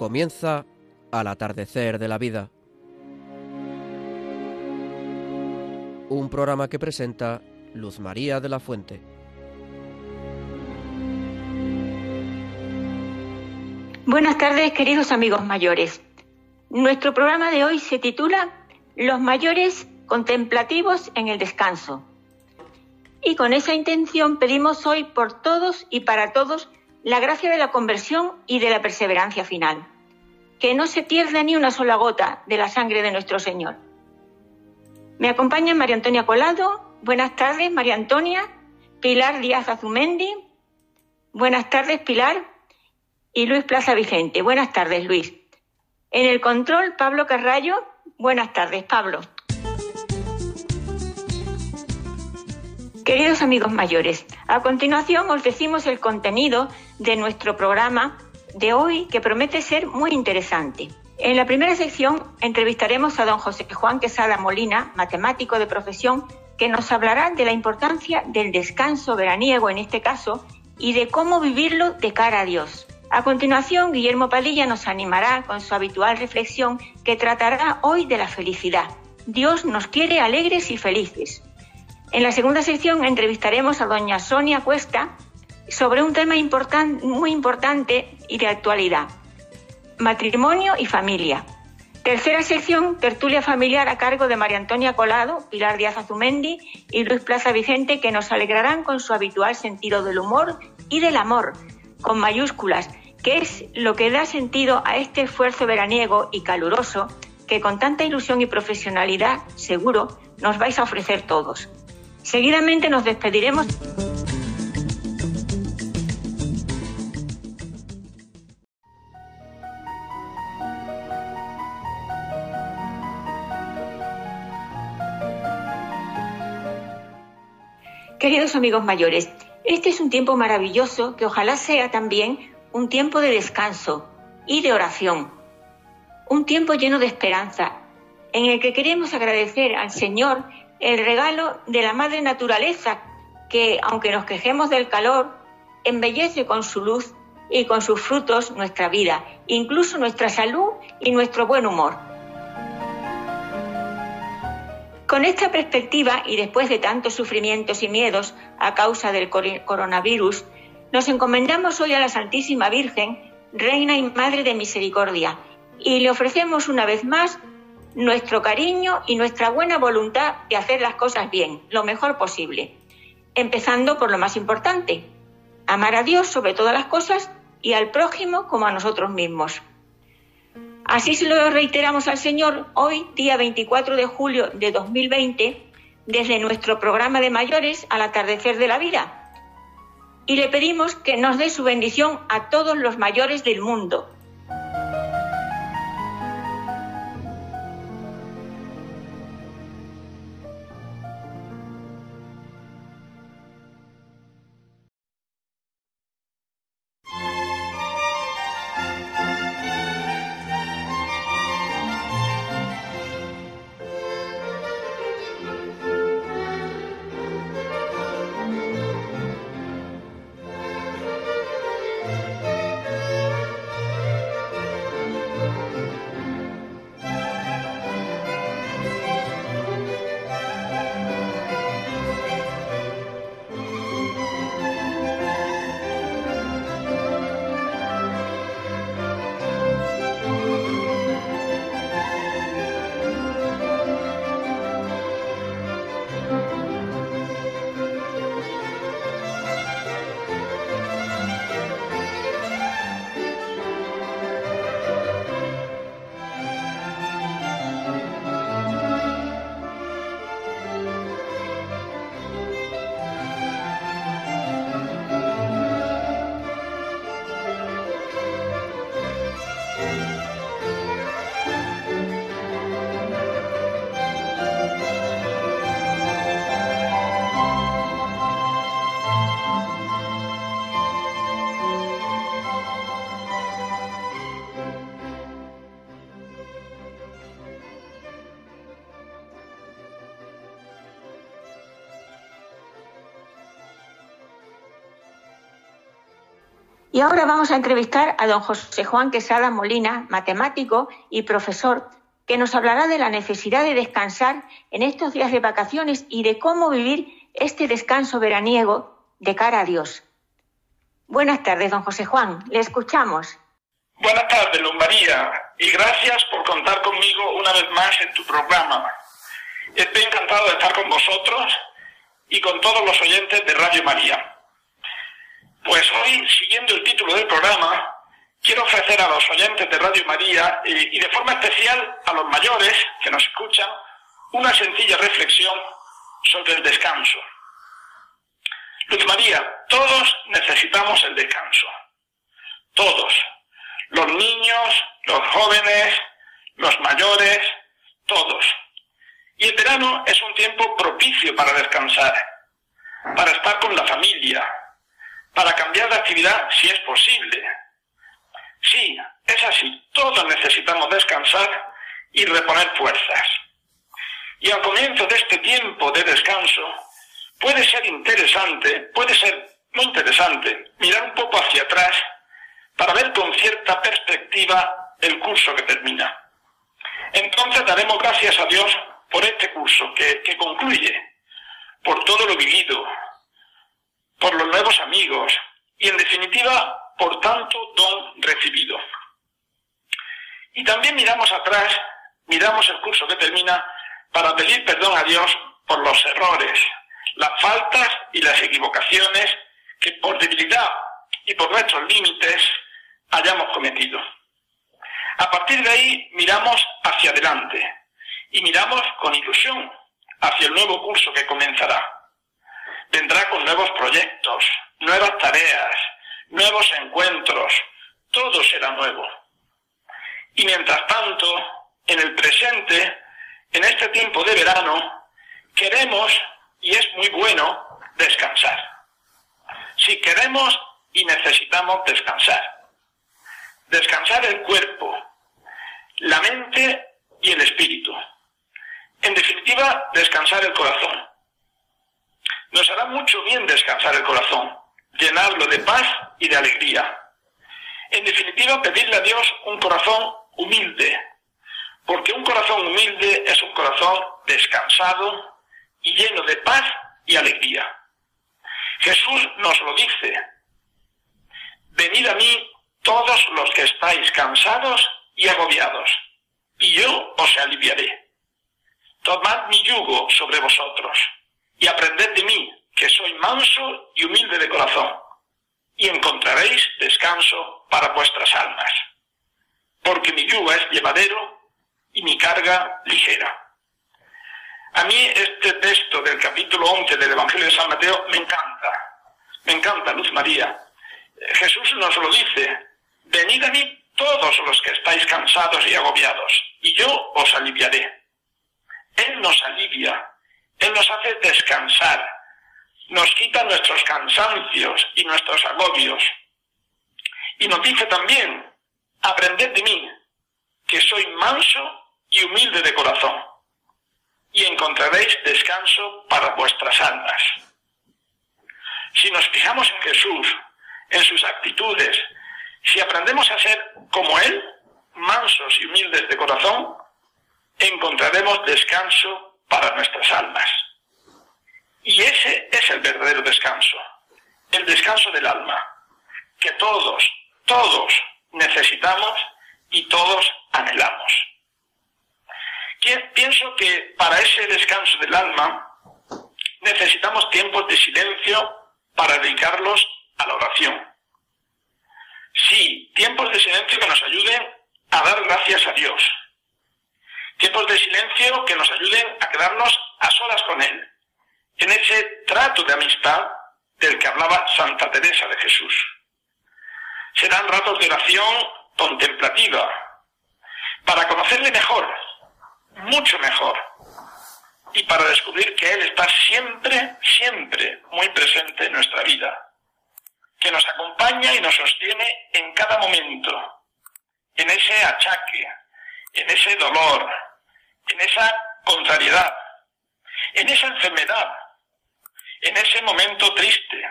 Comienza al atardecer de la vida. Un programa que presenta Luz María de la Fuente. Buenas tardes, queridos amigos mayores. Nuestro programa de hoy se titula Los mayores contemplativos en el descanso. Y con esa intención pedimos hoy por todos y para todos la gracia de la conversión y de la perseverancia final. Que no se pierda ni una sola gota de la sangre de nuestro Señor. Me acompaña María Antonia Colado. Buenas tardes, María Antonia. Pilar Díaz Azumendi. Buenas tardes, Pilar. Y Luis Plaza Vicente. Buenas tardes, Luis. En el control, Pablo Carrallo. Buenas tardes, Pablo. Queridos amigos mayores, a continuación os decimos el contenido de nuestro programa de hoy que promete ser muy interesante. En la primera sección entrevistaremos a don José Juan Quesada Molina, matemático de profesión, que nos hablará de la importancia del descanso veraniego en este caso y de cómo vivirlo de cara a Dios. A continuación, Guillermo Padilla nos animará con su habitual reflexión que tratará hoy de la felicidad. Dios nos quiere alegres y felices. En la segunda sección entrevistaremos a doña Sonia Cuesta sobre un tema muy importante y de actualidad, matrimonio y familia. Tercera sección, tertulia familiar a cargo de María Antonia Colado, Pilar Díaz Azumendi y Luis Plaza Vicente, que nos alegrarán con su habitual sentido del humor y del amor, con mayúsculas, que es lo que da sentido a este esfuerzo veraniego y caluroso que con tanta ilusión y profesionalidad, seguro, nos vais a ofrecer todos. Seguidamente nos despediremos. Queridos amigos mayores, este es un tiempo maravilloso que ojalá sea también un tiempo de descanso y de oración, un tiempo lleno de esperanza, en el que queremos agradecer al Señor el regalo de la madre naturaleza, que aunque nos quejemos del calor, embellece con su luz y con sus frutos nuestra vida, incluso nuestra salud y nuestro buen humor. Con esta perspectiva y después de tantos sufrimientos y miedos a causa del coronavirus, nos encomendamos hoy a la Santísima Virgen, Reina y Madre de Misericordia, y le ofrecemos una vez más nuestro cariño y nuestra buena voluntad de hacer las cosas bien, lo mejor posible. Empezando por lo más importante, amar a Dios sobre todas las cosas y al prójimo como a nosotros mismos. Así se lo reiteramos al Señor hoy, día 24 de julio de 2020, desde nuestro programa de mayores al atardecer de la vida. Y le pedimos que nos dé su bendición a todos los mayores del mundo, Y ahora vamos a entrevistar a don José Juan Quesada Molina, matemático y profesor, que nos hablará de la necesidad de descansar en estos días de vacaciones y de cómo vivir este descanso veraniego de cara a Dios. Buenas tardes, don José Juan. Le escuchamos. Buenas tardes, Luz María, y gracias por contar conmigo una vez más en tu programa. Estoy encantado de estar con vosotros y con todos los oyentes de Radio María. Pues hoy, siguiendo el título del programa, quiero ofrecer a los oyentes de Radio María y, de forma especial a los mayores que nos escuchan una sencilla reflexión sobre el descanso. Luz María, todos necesitamos el descanso. Todos. Los niños, los jóvenes, los mayores, todos. Y el verano es un tiempo propicio para descansar, para estar con la familia, para cambiar de actividad si es posible. Sí, es así, todos necesitamos descansar y reponer fuerzas. Y al comienzo de este tiempo de descanso, puede ser interesante, puede ser muy interesante mirar un poco hacia atrás para ver con cierta perspectiva el curso que termina. Entonces daremos gracias a Dios por este curso que, que concluye, por todo lo vivido, por los nuevos amigos y en definitiva por tanto don recibido. Y también miramos atrás, miramos el curso que termina para pedir perdón a Dios por los errores, las faltas y las equivocaciones que por debilidad y por nuestros límites hayamos cometido. A partir de ahí miramos hacia adelante y miramos con ilusión hacia el nuevo curso que comenzará vendrá con nuevos proyectos, nuevas tareas, nuevos encuentros, todo será nuevo. Y mientras tanto, en el presente, en este tiempo de verano, queremos, y es muy bueno, descansar. Si queremos y necesitamos descansar. Descansar el cuerpo, la mente y el espíritu. En definitiva, descansar el corazón. Nos hará mucho bien descansar el corazón, llenarlo de paz y de alegría. En definitiva, pedirle a Dios un corazón humilde, porque un corazón humilde es un corazón descansado y lleno de paz y alegría. Jesús nos lo dice, venid a mí todos los que estáis cansados y agobiados, y yo os aliviaré. Tomad mi yugo sobre vosotros y aprended de mí, que soy manso y humilde de corazón, y encontraréis descanso para vuestras almas, porque mi yugo es llevadero y mi carga ligera. A mí este texto del capítulo 11 del Evangelio de San Mateo me encanta, me encanta, Luz María. Jesús nos lo dice, venid a mí todos los que estáis cansados y agobiados, y yo os aliviaré. Él nos alivia, él nos hace descansar, nos quita nuestros cansancios y nuestros agobios. Y nos dice también, aprended de mí, que soy manso y humilde de corazón, y encontraréis descanso para vuestras almas. Si nos fijamos en Jesús, en sus actitudes, si aprendemos a ser como Él, mansos y humildes de corazón, encontraremos descanso para nuestras almas. Y ese es el verdadero descanso, el descanso del alma, que todos, todos necesitamos y todos anhelamos. Pienso que para ese descanso del alma necesitamos tiempos de silencio para dedicarlos a la oración. Sí, tiempos de silencio que nos ayuden a dar gracias a Dios, Tiempos de silencio que nos ayuden a quedarnos a solas con Él, en ese trato de amistad del que hablaba Santa Teresa de Jesús. Serán ratos de oración contemplativa, para conocerle mejor, mucho mejor, y para descubrir que Él está siempre, siempre muy presente en nuestra vida, que nos acompaña y nos sostiene en cada momento, en ese achaque, en ese dolor, en esa contrariedad, en esa enfermedad, en ese momento triste.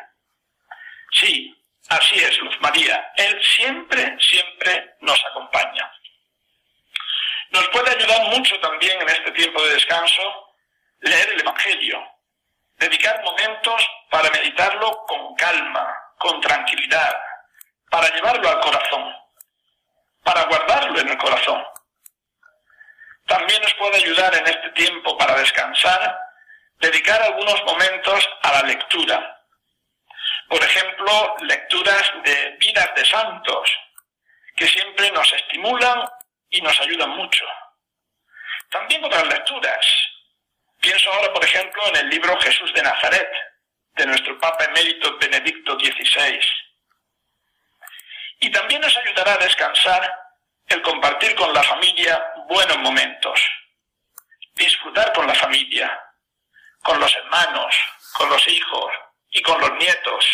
Sí, Así es, Luz María. Él siempre, siempre nos acompaña. Nos puede ayudar mucho también en este tiempo de descanso leer el Evangelio, dedicar momentos para meditarlo con calma, con tranquilidad, para llevarlo al corazón, para guardarlo en el corazón. También nos puede ayudar en este tiempo para descansar, dedicar algunos momentos a la lectura, por ejemplo, lecturas de vidas de santos, que siempre nos estimulan y nos ayudan mucho. También otras lecturas. Pienso ahora, por ejemplo, en el libro Jesús de Nazaret, de nuestro Papa emérito Benedicto XVI. Y también nos ayudará a descansar el compartir con la familia buenos momentos, disfrutar con la familia, con los hermanos, con los hijos, y con los nietos,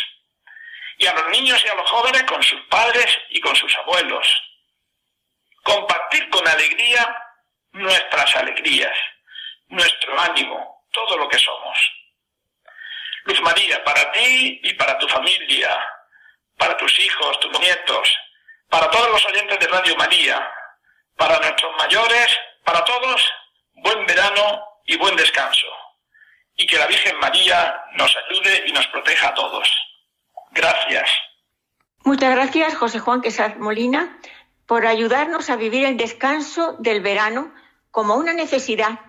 y a los niños y a los jóvenes con sus padres y con sus abuelos. Compartir con alegría nuestras alegrías, nuestro ánimo, todo lo que somos. Luz María, para ti y para tu familia, para tus hijos, tus nietos, para todos los oyentes de Radio María, para nuestros mayores, para todos, buen verano y buen descanso y que la Virgen María nos ayude y nos proteja a todos. Gracias. Muchas gracias, José Juan Quesad Molina, por ayudarnos a vivir el descanso del verano como una necesidad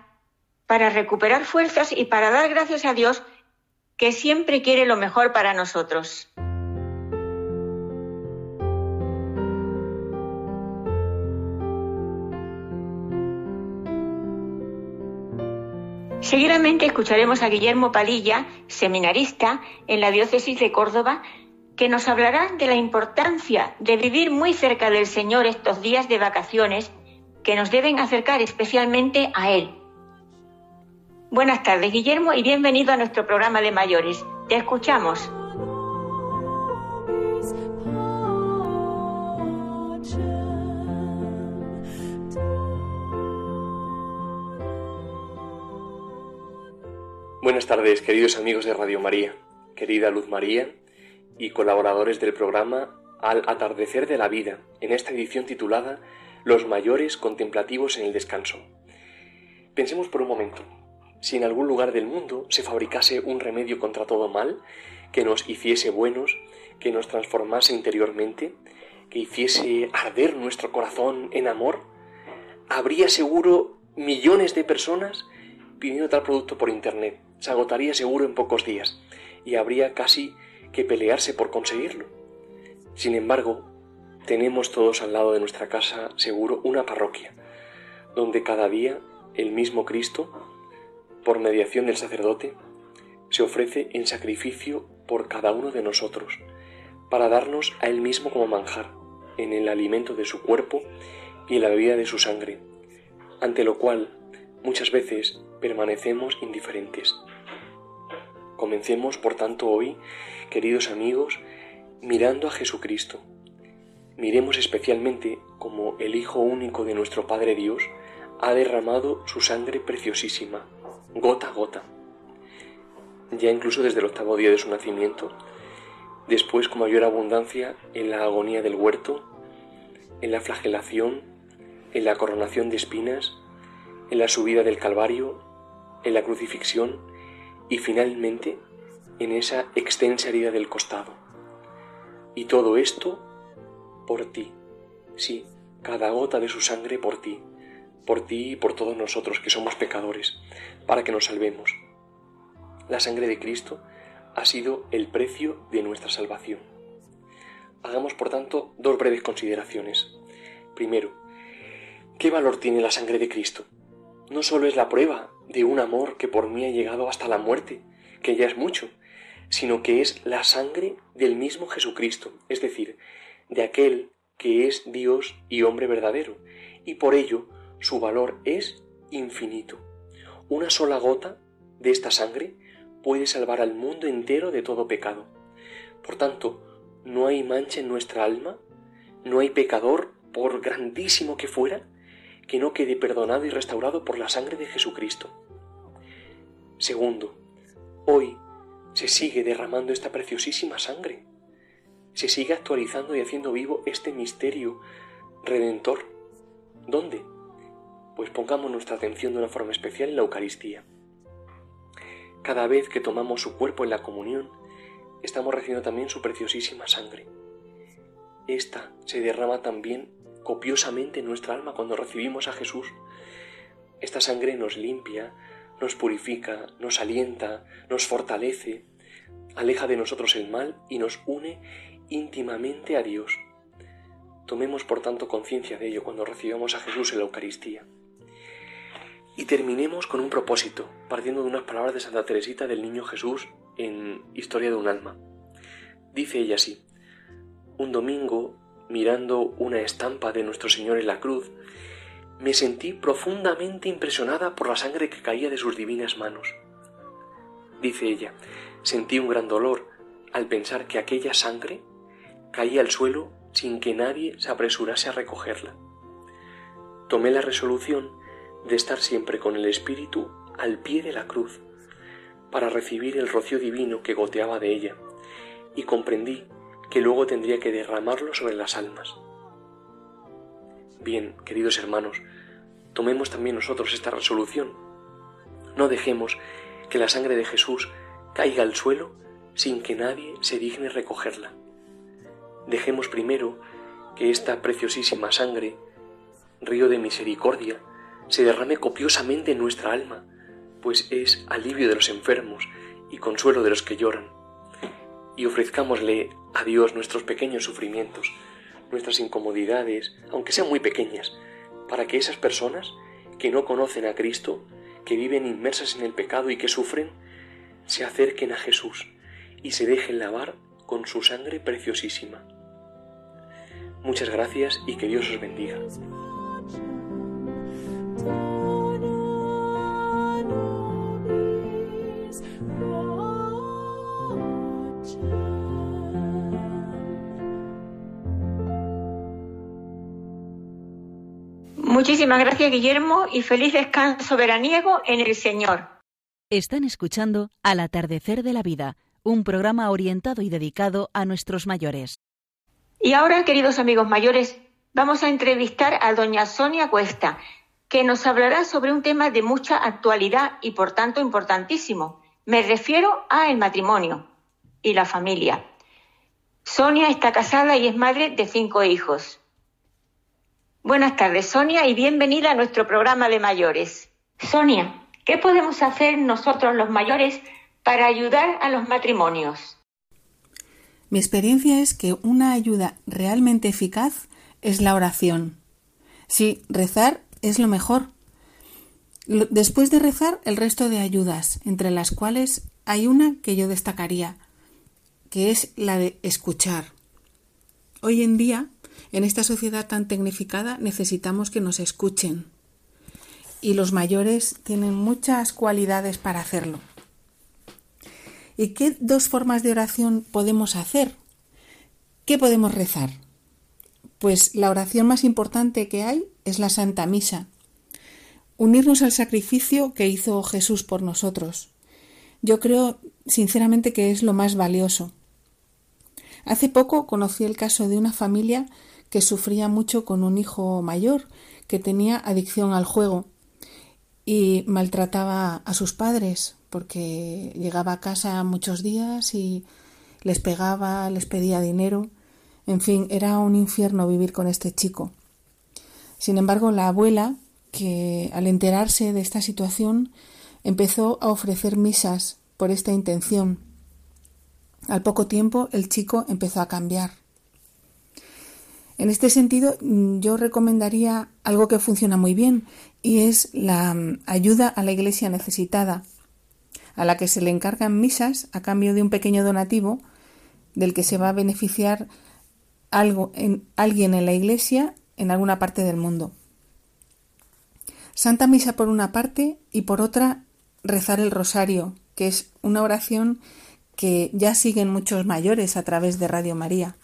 para recuperar fuerzas y para dar gracias a Dios que siempre quiere lo mejor para nosotros. Seguidamente escucharemos a Guillermo Palilla, seminarista en la diócesis de Córdoba, que nos hablará de la importancia de vivir muy cerca del Señor estos días de vacaciones que nos deben acercar especialmente a Él. Buenas tardes, Guillermo, y bienvenido a nuestro programa de mayores. Te escuchamos. Buenas tardes, queridos amigos de Radio María, querida Luz María y colaboradores del programa Al atardecer de la vida, en esta edición titulada Los mayores contemplativos en el descanso. Pensemos por un momento, si en algún lugar del mundo se fabricase un remedio contra todo mal, que nos hiciese buenos, que nos transformase interiormente, que hiciese arder nuestro corazón en amor, habría seguro millones de personas pidiendo tal producto por Internet se agotaría seguro en pocos días y habría casi que pelearse por conseguirlo. Sin embargo, tenemos todos al lado de nuestra casa seguro una parroquia, donde cada día el mismo Cristo, por mediación del sacerdote, se ofrece en sacrificio por cada uno de nosotros, para darnos a Él mismo como manjar, en el alimento de su cuerpo y en la bebida de su sangre, ante lo cual muchas veces permanecemos indiferentes. Comencemos, por tanto, hoy, queridos amigos, mirando a Jesucristo. Miremos especialmente como el Hijo único de nuestro Padre Dios ha derramado su sangre preciosísima, gota a gota. Ya incluso desde el octavo día de su nacimiento, después con mayor abundancia en la agonía del huerto, en la flagelación, en la coronación de espinas, en la subida del Calvario, en la crucifixión y finalmente en esa extensa herida del costado. Y todo esto por ti, sí, cada gota de su sangre por ti, por ti y por todos nosotros que somos pecadores, para que nos salvemos. La sangre de Cristo ha sido el precio de nuestra salvación. Hagamos, por tanto, dos breves consideraciones. Primero, ¿qué valor tiene la sangre de Cristo? No solo es la prueba de un amor que por mí ha llegado hasta la muerte, que ya es mucho, sino que es la sangre del mismo Jesucristo, es decir, de aquel que es Dios y hombre verdadero, y por ello su valor es infinito. Una sola gota de esta sangre puede salvar al mundo entero de todo pecado. Por tanto, no hay mancha en nuestra alma, no hay pecador, por grandísimo que fuera, que no quede perdonado y restaurado por la sangre de Jesucristo. Segundo, hoy se sigue derramando esta preciosísima sangre. se sigue actualizando y haciendo vivo este misterio redentor. ¿Dónde? Pues pongamos nuestra atención de una forma especial en la Eucaristía. Cada vez que tomamos su cuerpo en la comunión, estamos recibiendo también su preciosísima sangre. Esta se derrama también copiosamente en nuestra alma cuando recibimos a Jesús. Esta sangre nos limpia, nos purifica, nos alienta, nos fortalece, aleja de nosotros el mal y nos une íntimamente a Dios. Tomemos por tanto conciencia de ello cuando recibamos a Jesús en la Eucaristía. Y terminemos con un propósito, partiendo de unas palabras de Santa Teresita del Niño Jesús en Historia de un alma. Dice ella así, un domingo, mirando una estampa de nuestro Señor en la cruz, me sentí profundamente impresionada por la sangre que caía de sus divinas manos. Dice ella, sentí un gran dolor al pensar que aquella sangre caía al suelo sin que nadie se apresurase a recogerla. Tomé la resolución de estar siempre con el Espíritu al pie de la cruz, para recibir el rocío divino que goteaba de ella, y comprendí que luego tendría que derramarlo sobre las almas. Bien, queridos hermanos, tomemos también nosotros esta resolución. No dejemos que la sangre de Jesús caiga al suelo sin que nadie se digne recogerla. Dejemos primero que esta preciosísima sangre, río de misericordia, se derrame copiosamente en nuestra alma, pues es alivio de los enfermos y consuelo de los que lloran. Y ofrezcámosle a Dios nuestros pequeños sufrimientos, nuestras incomodidades, aunque sean muy pequeñas, para que esas personas que no conocen a Cristo, que viven inmersas en el pecado y que sufren, se acerquen a Jesús y se dejen lavar con su sangre preciosísima. Muchas gracias y que Dios os bendiga. Muchísimas gracias, Guillermo, y feliz descanso veraniego en el Señor. Están escuchando Al atardecer de la vida, un programa orientado y dedicado a nuestros mayores. Y ahora, queridos amigos mayores, vamos a entrevistar a doña Sonia Cuesta, que nos hablará sobre un tema de mucha actualidad y por tanto importantísimo. Me refiero a el matrimonio y la familia. Sonia está casada y es madre de cinco hijos. Buenas tardes, Sonia, y bienvenida a nuestro programa de mayores. Sonia, ¿qué podemos hacer nosotros los mayores para ayudar a los matrimonios? Mi experiencia es que una ayuda realmente eficaz es la oración. Sí, rezar es lo mejor. Después de rezar, el resto de ayudas, entre las cuales hay una que yo destacaría, que es la de escuchar. Hoy en día en esta sociedad tan tecnificada necesitamos que nos escuchen y los mayores tienen muchas cualidades para hacerlo. ¿Y qué dos formas de oración podemos hacer? ¿Qué podemos rezar? Pues la oración más importante que hay es la Santa Misa. Unirnos al sacrificio que hizo Jesús por nosotros. Yo creo sinceramente que es lo más valioso. Hace poco conocí el caso de una familia sufría mucho con un hijo mayor que tenía adicción al juego y maltrataba a sus padres porque llegaba a casa muchos días y les pegaba, les pedía dinero. En fin, era un infierno vivir con este chico. Sin embargo, la abuela, que al enterarse de esta situación, empezó a ofrecer misas por esta intención. Al poco tiempo el chico empezó a cambiar. En este sentido, mm, yo recomendaría algo que funciona muy bien y es la mm, ayuda a la iglesia necesitada, a la que se le encargan misas a cambio de un pequeño donativo del que se va a beneficiar algo en, alguien en la iglesia en alguna parte del mundo. Santa Misa por una parte y por otra rezar el rosario, que es una oración que ya siguen muchos mayores a través de Radio María.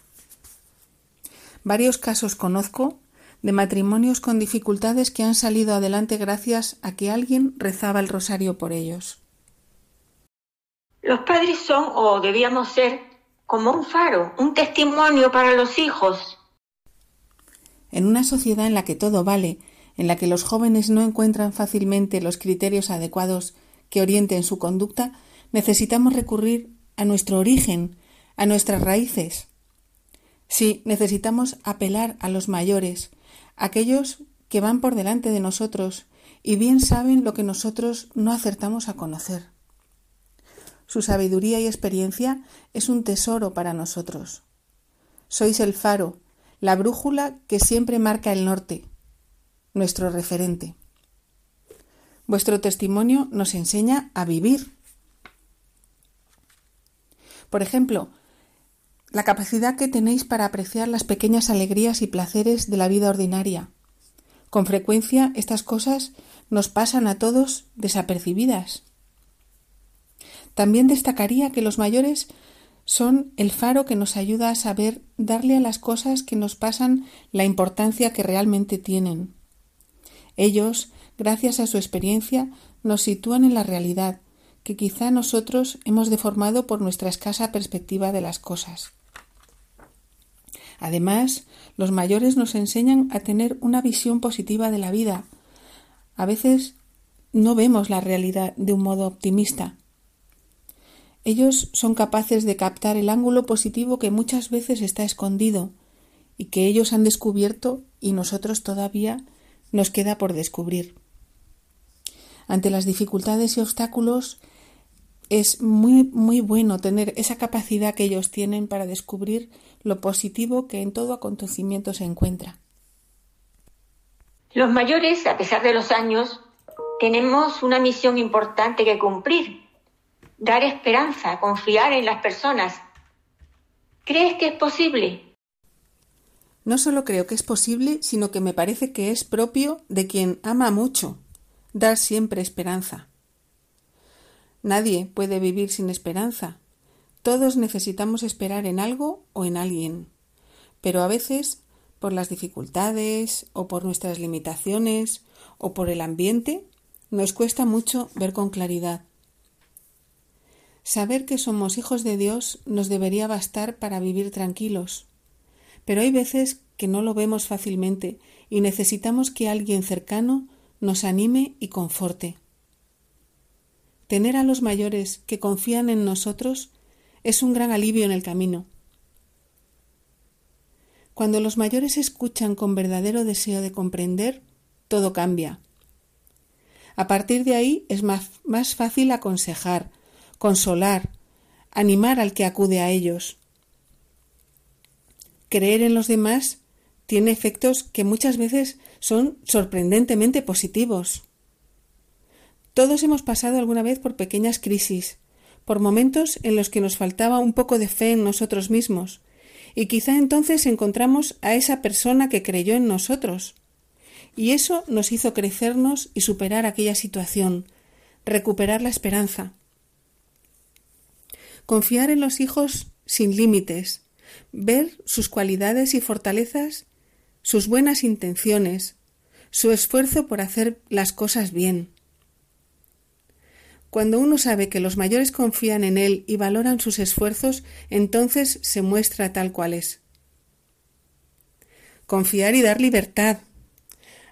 Varios casos conozco de matrimonios con dificultades que han salido adelante gracias a que alguien rezaba el rosario por ellos. Los padres son, o debíamos ser, como un faro, un testimonio para los hijos. En una sociedad en la que todo vale, en la que los jóvenes no encuentran fácilmente los criterios adecuados que orienten su conducta, necesitamos recurrir a nuestro origen, a nuestras raíces. Sí, necesitamos apelar a los mayores, aquellos que van por delante de nosotros y bien saben lo que nosotros no acertamos a conocer. Su sabiduría y experiencia es un tesoro para nosotros. Sois el faro, la brújula que siempre marca el norte, nuestro referente. Vuestro testimonio nos enseña a vivir. Por ejemplo, la capacidad que tenéis para apreciar las pequeñas alegrías y placeres de la vida ordinaria. Con frecuencia estas cosas nos pasan a todos desapercibidas. También destacaría que los mayores son el faro que nos ayuda a saber darle a las cosas que nos pasan la importancia que realmente tienen. Ellos, gracias a su experiencia, nos sitúan en la realidad, que quizá nosotros hemos deformado por nuestra escasa perspectiva de las cosas. Además, los mayores nos enseñan a tener una visión positiva de la vida. A veces no vemos la realidad de un modo optimista. Ellos son capaces de captar el ángulo positivo que muchas veces está escondido y que ellos han descubierto y nosotros todavía nos queda por descubrir. Ante las dificultades y obstáculos es muy muy bueno tener esa capacidad que ellos tienen para descubrir lo positivo que en todo acontecimiento se encuentra. Los mayores, a pesar de los años, tenemos una misión importante que cumplir, dar esperanza, confiar en las personas. ¿Crees que es posible? No solo creo que es posible, sino que me parece que es propio de quien ama mucho, dar siempre esperanza. Nadie puede vivir sin esperanza. Todos necesitamos esperar en algo o en alguien. Pero a veces, por las dificultades o por nuestras limitaciones o por el ambiente, nos cuesta mucho ver con claridad. Saber que somos hijos de Dios nos debería bastar para vivir tranquilos pero hay veces que no lo vemos fácilmente y necesitamos que alguien cercano nos anime y conforte. Tener a los mayores que confían en nosotros es un gran alivio en el camino. Cuando los mayores escuchan con verdadero deseo de comprender, todo cambia. A partir de ahí es más, más fácil aconsejar, consolar, animar al que acude a ellos creer en los demás tiene efectos que muchas veces son sorprendentemente positivos. Todos hemos pasado alguna vez por pequeñas crisis, por momentos en los que nos faltaba un poco de fe en nosotros mismos, y quizá entonces encontramos a esa persona que creyó en nosotros. Y eso nos hizo crecernos y superar aquella situación, recuperar la esperanza. Confiar en los hijos sin límites, ver sus cualidades y fortalezas, sus buenas intenciones, su esfuerzo por hacer las cosas bien. Cuando uno sabe que los mayores confían en él y valoran sus esfuerzos, entonces se muestra tal cual es. Confiar y dar libertad.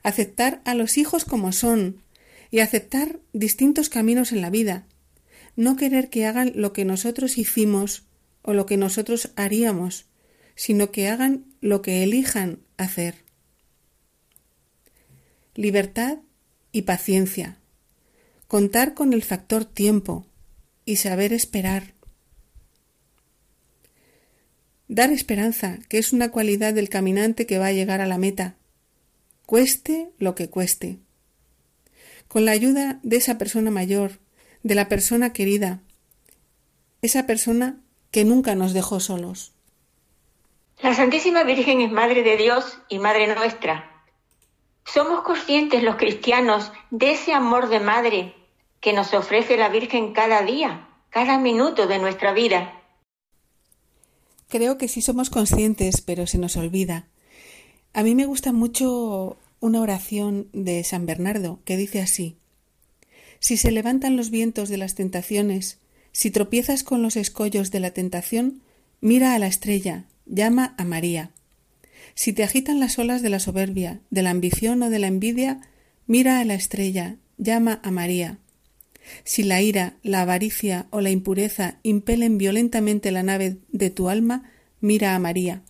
Aceptar a los hijos como son y aceptar distintos caminos en la vida. No querer que hagan lo que nosotros hicimos o lo que nosotros haríamos, sino que hagan lo que elijan hacer. Libertad y paciencia. Contar con el factor tiempo y saber esperar. Dar esperanza, que es una cualidad del caminante que va a llegar a la meta, cueste lo que cueste. Con la ayuda de esa persona mayor, de la persona querida, esa persona que nunca nos dejó solos. La Santísima Virgen es Madre de Dios y Madre nuestra. ¿Somos conscientes los cristianos de ese amor de Madre que nos ofrece la Virgen cada día, cada minuto de nuestra vida? Creo que sí somos conscientes, pero se nos olvida. A mí me gusta mucho una oración de San Bernardo que dice así Si se levantan los vientos de las tentaciones si tropiezas con los escollos de la tentación, mira a la estrella, llama a María. Si te agitan las olas de la soberbia, de la ambición o de la envidia, mira a la estrella, llama a María. Si la ira, la avaricia o la impureza impelen violentamente la nave de tu alma, mira a María.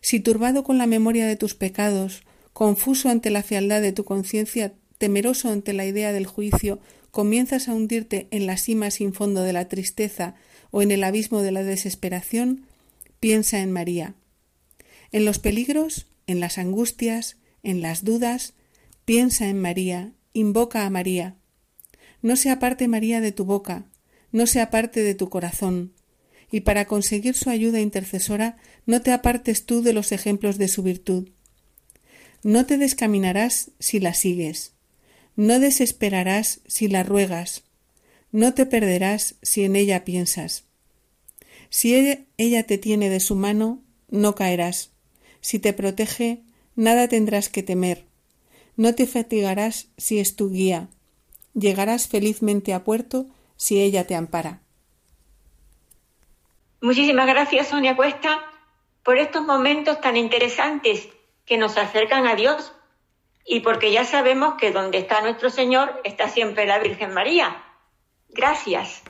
Si turbado con la memoria de tus pecados, confuso ante la fealdad de tu conciencia, temeroso ante la idea del juicio, comienzas a hundirte en la cima sin fondo de la tristeza o en el abismo de la desesperación, piensa en María. En los peligros, en las angustias, en las dudas, piensa en María, invoca a María. No se aparte María de tu boca, no se aparte de tu corazón, y para conseguir su ayuda intercesora no te apartes tú de los ejemplos de su virtud. No te descaminarás si la sigues, no desesperarás si la ruegas, no te perderás si en ella piensas. Si ella te tiene de su mano, no caerás. Si te protege, nada tendrás que temer. No te fatigarás si es tu guía. Llegarás felizmente a puerto si ella te ampara. Muchísimas gracias, Sonia Cuesta, por estos momentos tan interesantes que nos acercan a Dios y porque ya sabemos que donde está nuestro Señor está siempre la Virgen María. Gracias.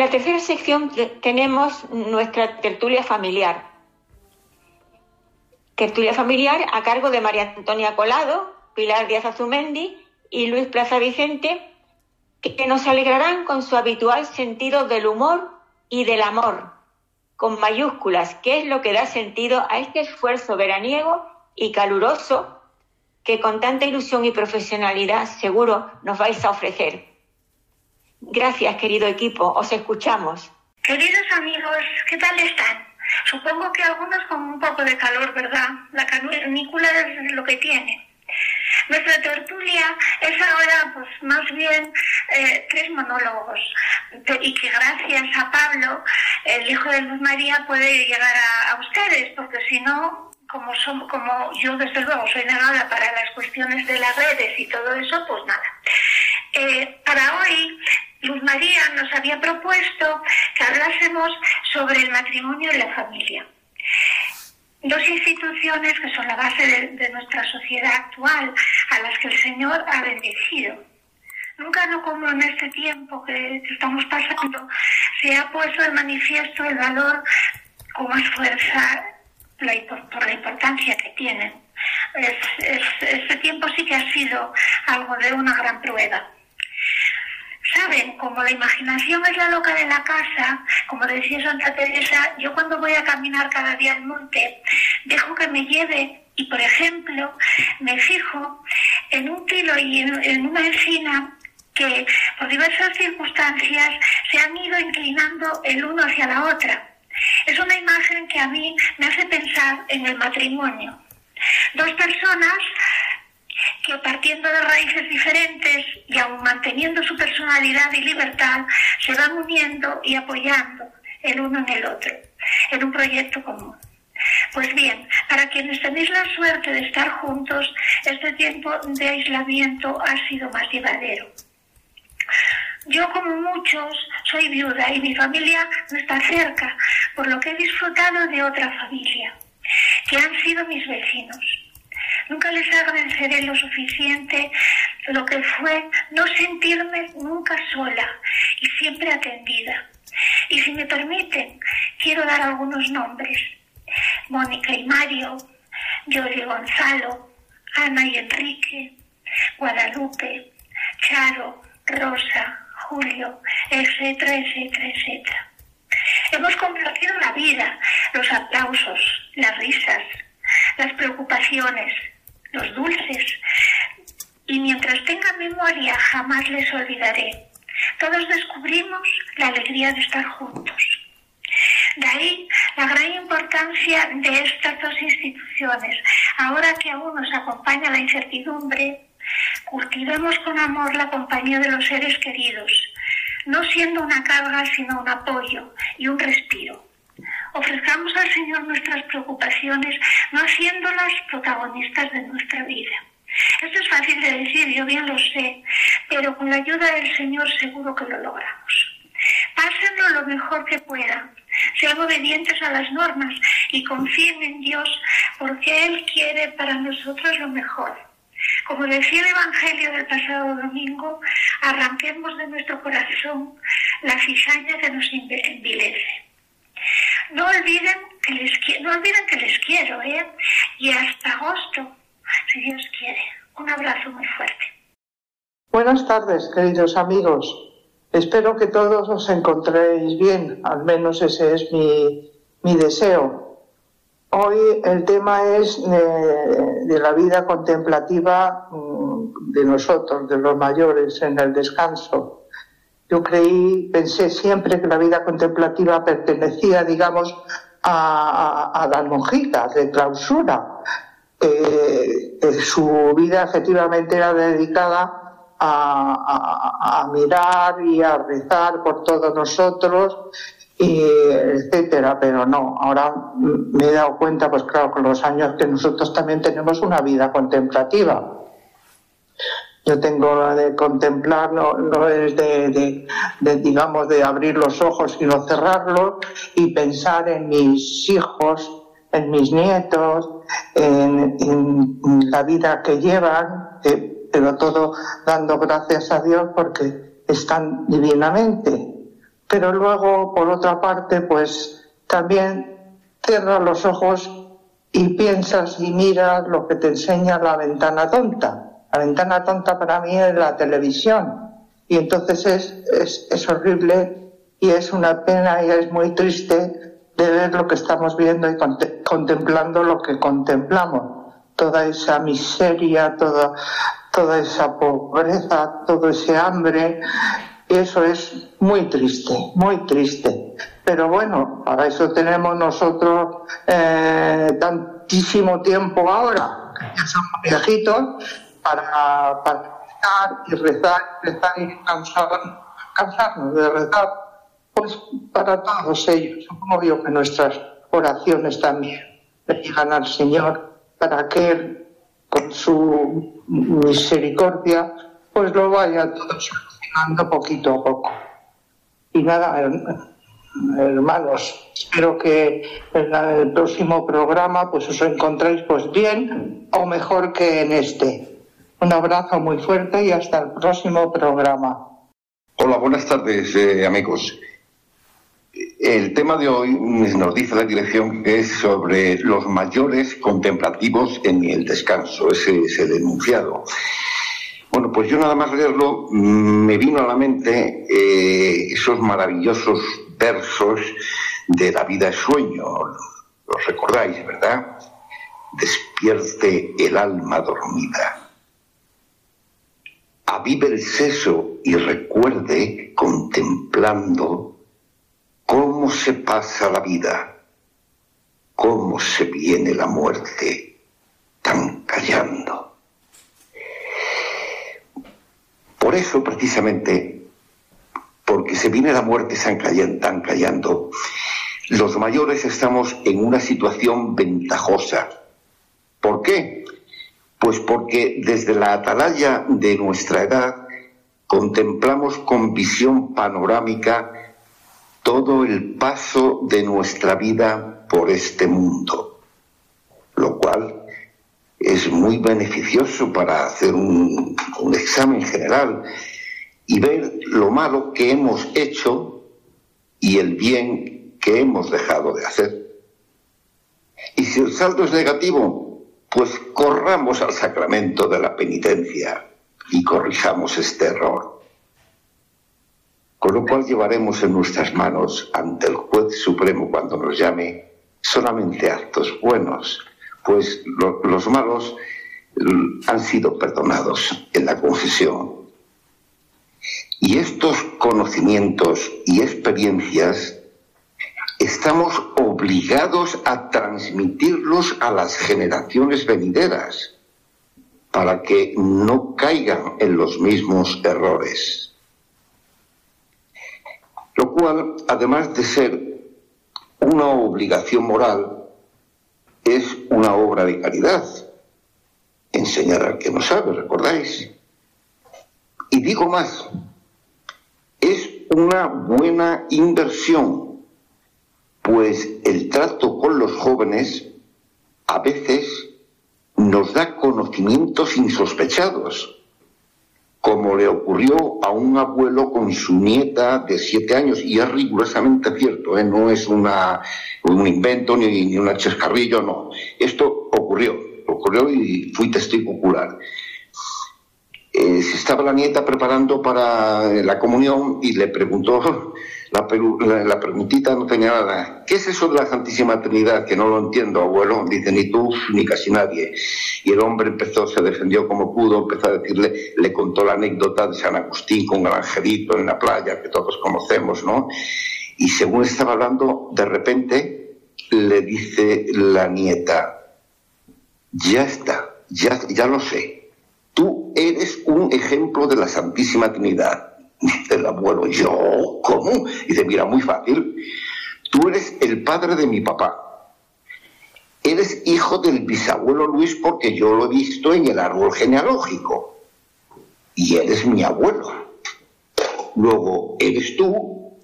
La tercera sección tenemos nuestra tertulia familiar. Tertulia familiar a cargo de María Antonia Colado, Pilar Díaz Azumendi y Luis Plaza Vicente, que nos alegrarán con su habitual sentido del humor y del amor, con mayúsculas, que es lo que da sentido a este esfuerzo veraniego y caluroso que con tanta ilusión y profesionalidad seguro nos vais a ofrecer. Gracias, querido equipo. Os escuchamos. Queridos amigos, ¿qué tal están? Supongo que algunos con un poco de calor, ¿verdad? La canícula es lo que tiene. Nuestra tertulia es ahora, pues más bien, eh, tres monólogos. Y que gracias a Pablo, el hijo de Luz María, puede llegar a, ustedes, porque si no, como, son, como yo desde luego soy negada para las cuestiones de las redes y todo eso, pues nada. Eh, para hoy, María nos había propuesto que hablásemos sobre el matrimonio y la familia. Dos instituciones que son la base de, nuestra sociedad actual, a las que el Señor ha bendecido. Nunca no como en este tiempo que estamos pasando se ha puesto de manifiesto el valor con más fuerza por la importancia que tienen. este tiempo sí que ha sido algo de una gran prueba. Saben, como la imaginación es la loca de la casa, como decía Santa Teresa, yo cuando voy a caminar cada día al monte, dejo que me lleve y, por ejemplo, me fijo en un tilo y en, una encina que por diversas circunstancias se han ido inclinando el uno hacia la otra. Es una imagen que a mí me hace pensar en el matrimonio. Dos personas que partiendo de raíces diferentes y aún manteniendo su personalidad y libertad, se van uniendo y apoyando el uno en el otro, en un proyecto común. Pues bien, para quienes tenéis la suerte de estar juntos, este tiempo de aislamiento ha sido más llevadero. Yo, como muchos, soy viuda y mi familia no está cerca, por lo que he disfrutado de otra familia, que han sido mis vecinos. Nunca les agradeceré lo suficiente lo que fue no sentirme nunca sola y siempre atendida. Y si me permiten, quiero dar algunos nombres. Mónica y Mario, Yoli Gonzalo, Ana y Enrique, Guadalupe, Charo, Rosa, Julio, etcétera, etcétera, etcétera. Hemos compartido la vida, los aplausos, las risas, las preocupaciones, los dulces, y mientras tenga memoria jamás les olvidaré. Todos descubrimos la alegría de estar juntos. De ahí la gran importancia de estas dos instituciones. Ahora que aún nos acompaña la incertidumbre, cultivemos con amor la compañía de los seres queridos, no siendo una carga, sino un apoyo y un respiro. Ofrezcamos al Señor nuestras preocupaciones, no haciéndolas protagonistas de nuestra vida. Esto es fácil de decir, yo bien lo sé, pero con la ayuda del Señor seguro que lo logramos. Pásenlo lo mejor que puedan, sean obedientes a las normas y confíen en Dios porque Él quiere para nosotros lo mejor. Como decía el Evangelio del pasado domingo, arranquemos de nuestro corazón la cizaña que nos envilece. No olviden que les, no olviden que les quiero, ¿eh? Y hasta agosto, si Dios quiere. Un abrazo muy fuerte. Buenas tardes, queridos amigos. Espero que todos os encontréis bien, al menos ese es mi, mi deseo. Hoy el tema es de, de, la vida contemplativa mm, de nosotros, de los mayores, en el descanso. Yo creí, pensé siempre que la vida contemplativa pertenecía, digamos, a, las monjitas de clausura. su vida efectivamente era dedicada a, mirar y a rezar por todos nosotros, y etcétera, pero no, ahora me he dado cuenta, pues claro, con los años que nosotros también tenemos una vida contemplativa yo tengo la de contemplar, no, es de, digamos, de abrir los ojos y no cerrarlos y pensar en mis hijos, en mis nietos, en, la vida que llevan, pero todo dando gracias a Dios porque están divinamente. Pero luego, por otra parte, pues también cierras los ojos y piensas y miras lo que te enseña la ventana tonta la ventana tonta para mí es la televisión. Y entonces es, es, horrible y es una pena y es muy triste de ver lo que estamos viendo y contemplando lo que contemplamos. Toda esa miseria, toda, toda esa pobreza, todo ese hambre. Eso es muy triste, muy triste. Pero bueno, para eso tenemos nosotros eh, tantísimo tiempo ahora, ya somos viejitos, para, rezar y rezar y rezar y cansarnos de rezar, pues para todos ellos. Yo que nuestras oraciones también le llegan al Señor para que Él, con su misericordia, pues lo vaya todo solucionando poquito a poco. Y nada, hermanos, espero que en el próximo programa pues os encontréis pues bien o mejor que en este. Un abrazo muy fuerte y hasta el próximo programa. Hola, buenas tardes, eh, amigos. El tema de hoy nos dice la dirección que es sobre los mayores contemplativos en el descanso, ese es el enunciado. Bueno, pues yo nada más leerlo mm, me vino a la mente eh, esos maravillosos versos de La vida es sueño, los recordáis, ¿verdad? Despierte el alma dormida. Avive el seso y recuerde contemplando cómo se pasa la vida, cómo se viene la muerte, tan callando. Por eso, precisamente, porque se viene la muerte tan callando, los mayores estamos en una situación ventajosa. ¿Por qué? Pues porque desde la atalaya de nuestra edad contemplamos con visión panorámica todo el paso de nuestra vida por este mundo, lo cual es muy beneficioso para hacer un, examen general y ver lo malo que hemos hecho y el bien que hemos dejado de hacer. Y si el saldo es negativo, pues corramos al sacramento de la penitencia y corrijamos este error con lo cual llevaremos en nuestras manos ante el juez supremo cuando nos llame solamente actos buenos, pues los malos mm, han sido perdonados en la confesión. Y estos conocimientos y experiencias estamos obligados a transmitirlos a las generaciones venideras para que no caigan en los mismos errores. Lo cual, además de ser una obligación moral, es una obra de caridad. Enseñar al que no sabe, ¿recordáis? Y digo más, es una buena inversión, pues el trato con los jóvenes a veces nos da conocimientos insospechados como le ocurrió a un abuelo con su nieta de siete años, y es rigurosamente cierto, ¿eh? no es una, un invento ni, ni una chascarrillo, no. Esto ocurrió, ocurrió y fui testigo ocular. Eh, se estaba la nieta preparando para la comunión y le preguntó la, preguntita no tenía nada. ¿Qué es eso de la Santísima Trinidad? Que no lo entiendo, abuelo. Dice, ni tú ni casi nadie. Y el hombre empezó, se defendió como pudo, empezó a decirle, le contó la anécdota de San Agustín con el angelito en la playa, que todos conocemos, ¿no? Y según estaba hablando, de repente le dice la nieta, ya está, ya, ya lo sé. Tú eres un ejemplo de la Santísima Trinidad el abuelo, ¿yo? ¿Cómo? Dice, mira, muy fácil. Tú eres el padre de mi papá. Eres hijo del bisabuelo Luis porque yo lo he visto en el árbol genealógico. Y eres mi abuelo. Luego, eres tú,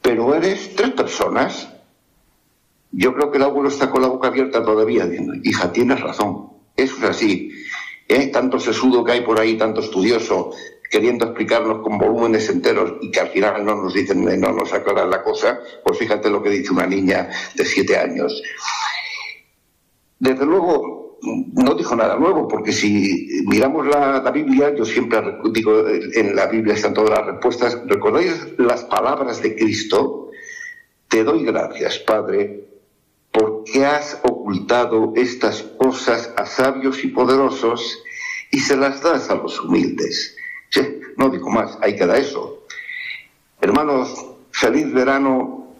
pero eres tres personas. Yo creo que el abuelo está con la boca abierta todavía, diciendo, hija, tienes razón. Eso es así. ¿Eh? Tanto sesudo que hay por ahí, tanto estudioso, queriendo explicarnos con volúmenes enteros y que al final no nos dicen, no nos aclaran la cosa, pues fíjate lo que dice una niña de siete años. Desde luego, no dijo nada nuevo, porque si miramos la, Biblia, yo siempre digo, en la Biblia están todas las respuestas, ¿recordáis las palabras de Cristo? Te doy gracias, Padre, porque has ocultado estas cosas a sabios y poderosos y se las das a los humildes. No digo más, ahí queda eso. Hermanos, feliz verano,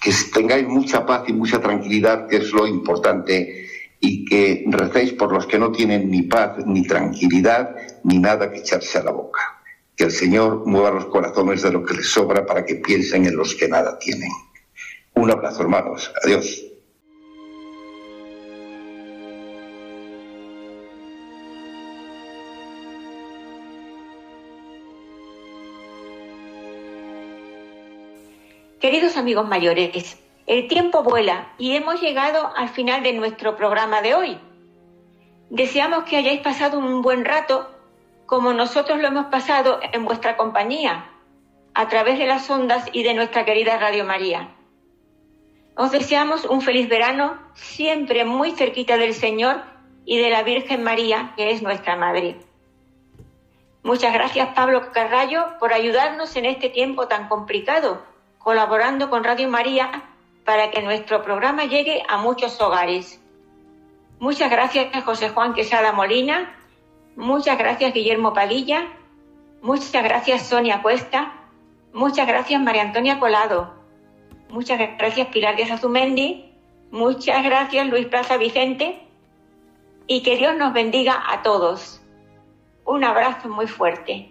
que tengáis mucha paz y mucha tranquilidad, que es lo importante, y que recéis por los que no tienen ni paz, ni tranquilidad, ni nada que echarse a la boca. Que el Señor mueva los corazones de lo que les sobra para que piensen en los que nada tienen. Un abrazo, hermanos. Adiós. Queridos amigos mayores, el tiempo vuela y hemos llegado al final de nuestro programa de hoy. Deseamos que hayáis pasado un buen rato como nosotros lo hemos pasado en vuestra compañía, a través de las ondas y de nuestra querida Radio María. Os deseamos un feliz verano, siempre muy cerquita del Señor y de la Virgen María, que es nuestra Madre. Muchas gracias, Pablo Carrallo, por ayudarnos en este tiempo tan complicado, colaborando con Radio María para que nuestro programa llegue a muchos hogares. Muchas gracias José Juan Quesada Molina, muchas gracias Guillermo Padilla, muchas gracias Sonia Cuesta, muchas gracias María Antonia Colado, muchas gracias Pilar Díaz Azumendi, muchas gracias Luis Plaza Vicente y que Dios nos bendiga a todos. Un abrazo muy fuerte.